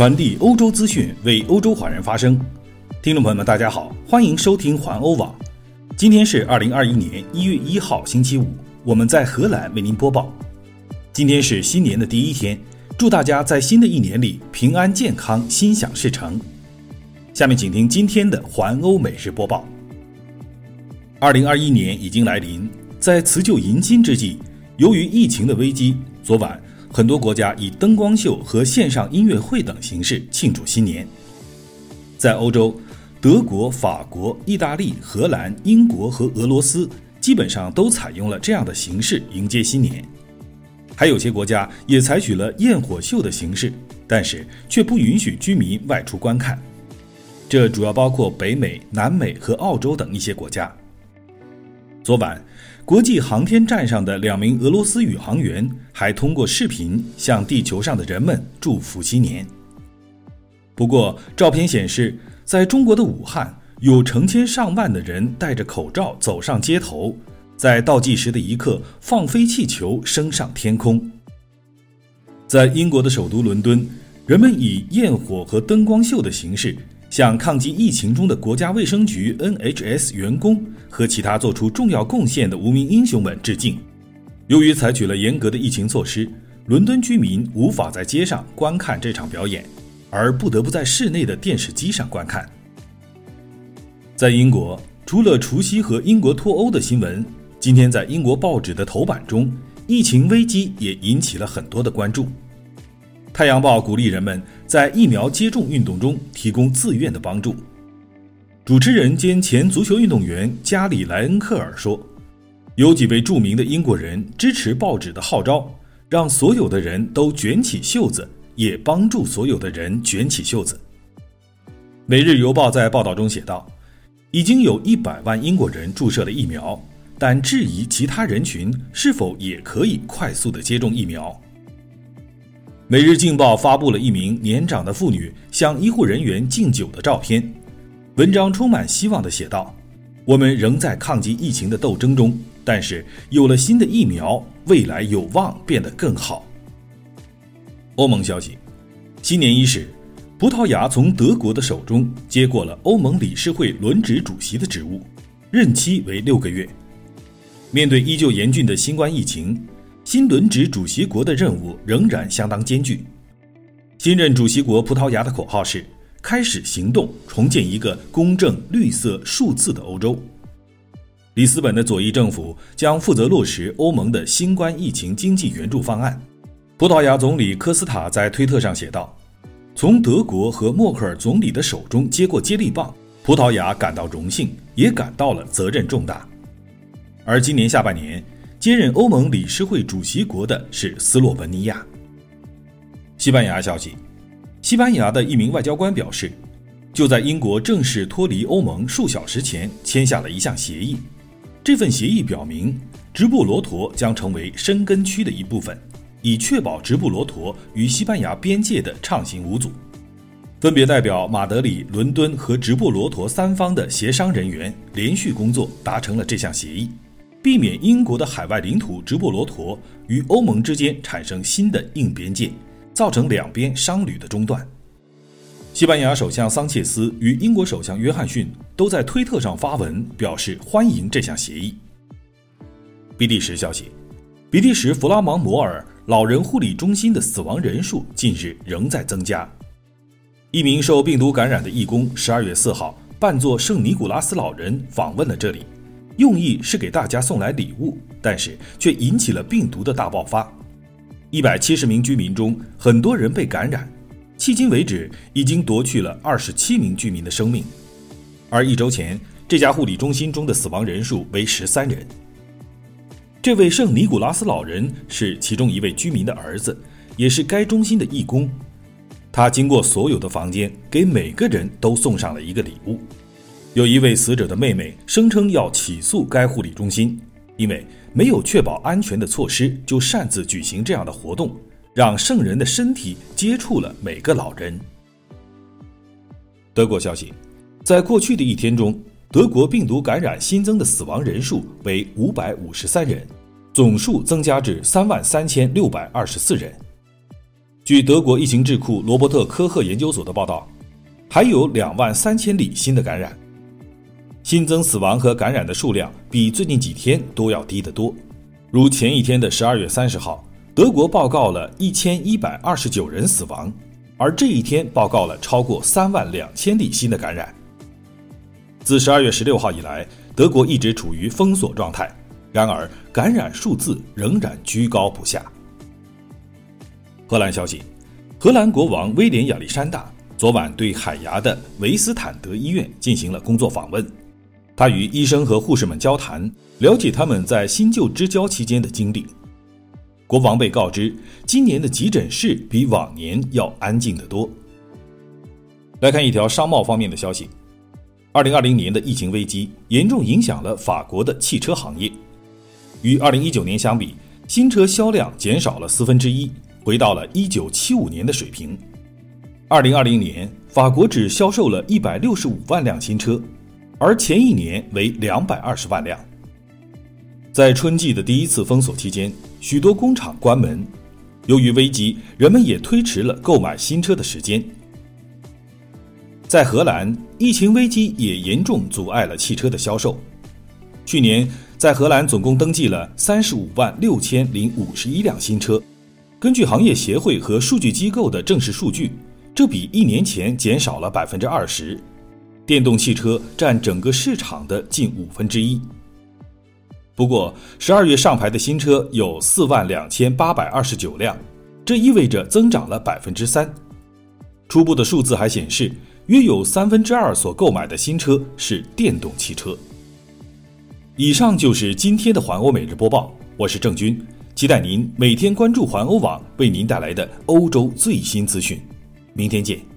传递欧洲资讯，为欧洲华人发声。听众朋友们，大家好，欢迎收听环欧网。今天是二零二一年一月一号，星期五，我们在荷兰为您播报。今天是新年的第一天，祝大家在新的一年里平安健康，心想事成。下面请听今天的环欧每日播报。二零二一年已经来临，在辞旧迎新之际，由于疫情的危机，昨晚。很多国家以灯光秀和线上音乐会等形式庆祝新年。在欧洲，德国、法国、意大利、荷兰、英国和俄罗斯基本上都采用了这样的形式迎接新年。还有些国家也采取了焰火秀的形式，但是却不允许居民外出观看。这主要包括北美、南美和澳洲等一些国家。昨晚。国际航天站上的两名俄罗斯宇航员还通过视频向地球上的人们祝福新年。不过，照片显示，在中国的武汉，有成千上万的人戴着口罩走上街头，在倒计时的一刻放飞气球升上天空。在英国的首都伦敦，人们以焰火和灯光秀的形式。向抗击疫情中的国家卫生局 NHS 员工和其他做出重要贡献的无名英雄们致敬。由于采取了严格的疫情措施，伦敦居民无法在街上观看这场表演，而不得不在室内的电视机上观看。在英国，除了除夕和英国脱欧的新闻，今天在英国报纸的头版中，疫情危机也引起了很多的关注。太阳报鼓励人们在疫苗接种运动中提供自愿的帮助。主持人兼前足球运动员加里莱恩克尔说：“有几位著名的英国人支持报纸的号召，让所有的人都卷起袖子，也帮助所有的人卷起袖子。”《每日邮报》在报道中写道：“已经有一百万英国人注射了疫苗，但质疑其他人群是否也可以快速的接种疫苗。”《每日镜报》发布了一名年长的妇女向医护人员敬酒的照片，文章充满希望地写道：“我们仍在抗击疫情的斗争中，但是有了新的疫苗，未来有望变得更好。”欧盟消息：新年伊始，葡萄牙从德国的手中接过了欧盟理事会轮值主席的职务，任期为六个月。面对依旧严峻的新冠疫情。新轮值主席国的任务仍然相当艰巨。新任主席国葡萄牙的口号是“开始行动，重建一个公正、绿色、数字的欧洲”。里斯本的左翼政府将负责落实欧盟的新冠疫情经济援助方案。葡萄牙总理科斯塔在推特上写道：“从德国和默克尔总理的手中接过接力棒，葡萄牙感到荣幸，也感到了责任重大。”而今年下半年。接任欧盟理事会主席国的是斯洛文尼亚。西班牙消息，西班牙的一名外交官表示，就在英国正式脱离欧盟数小时前，签下了一项协议。这份协议表明，直布罗陀将成为申根区的一部分，以确保直布罗陀与西班牙边界的畅行无阻。分别代表马德里、伦敦和直布罗陀三方的协商人员连续工作，达成了这项协议。避免英国的海外领土直布罗陀与欧盟之间产生新的硬边界，造成两边商旅的中断。西班牙首相桑切斯与英国首相约翰逊都在推特上发文表示欢迎这项协议。比利时消息，比利时弗拉芒摩尔老人护理中心的死亡人数近日仍在增加。一名受病毒感染的义工十二月四号扮作圣尼古拉斯老人访问了这里。用意是给大家送来礼物，但是却引起了病毒的大爆发。一百七十名居民中，很多人被感染，迄今为止已经夺去了二十七名居民的生命。而一周前，这家护理中心中的死亡人数为十三人。这位圣尼古拉斯老人是其中一位居民的儿子，也是该中心的义工。他经过所有的房间，给每个人都送上了一个礼物。有一位死者的妹妹声称要起诉该护理中心，因为没有确保安全的措施就擅自举行这样的活动，让圣人的身体接触了每个老人。德国消息，在过去的一天中，德国病毒感染新增的死亡人数为五百五十三人，总数增加至三万三千六百二十四人。据德国疫情智库罗伯特科赫研究所的报道，还有两万三千例新的感染，新增死亡和感染的数量比最近几天都要低得多。如前一天的十二月三十号，德国报告了一千一百二十九人死亡，而这一天报告了超过三万两千例新的感染。自十二月十六号以来，德国一直处于封锁状态，然而感染数字仍然居高不下。荷兰消息，荷兰国王威廉亚历山大昨晚对海牙的维斯坦德医院进行了工作访问。他与医生和护士们交谈，了解他们在新旧之交期间的经历。国王被告知，今年的急诊室比往年要安静得多。来看一条商贸方面的消息：，二零二零年的疫情危机严重影响了法国的汽车行业，与二零一九年相比，新车销量减少了四分之一。回到了一九七五年的水平。二零二零年，法国只销售了一百六十五万辆新车，而前一年为两百二十万辆。在春季的第一次封锁期间，许多工厂关门。由于危机，人们也推迟了购买新车的时间。在荷兰，疫情危机也严重阻碍了汽车的销售。去年，在荷兰总共登记了三十五万六千零五十一辆新车。根据行业协会和数据机构的正式数据，这比一年前减少了百分之二十。电动汽车占整个市场的近五分之一。不过，十二月上牌的新车有四万两千八百二十九辆，这意味着增长了百分之三。初步的数字还显示，约有三分之二所购买的新车是电动汽车。以上就是今天的环欧每日播报，我是郑军。期待您每天关注环欧网为您带来的欧洲最新资讯，明天见。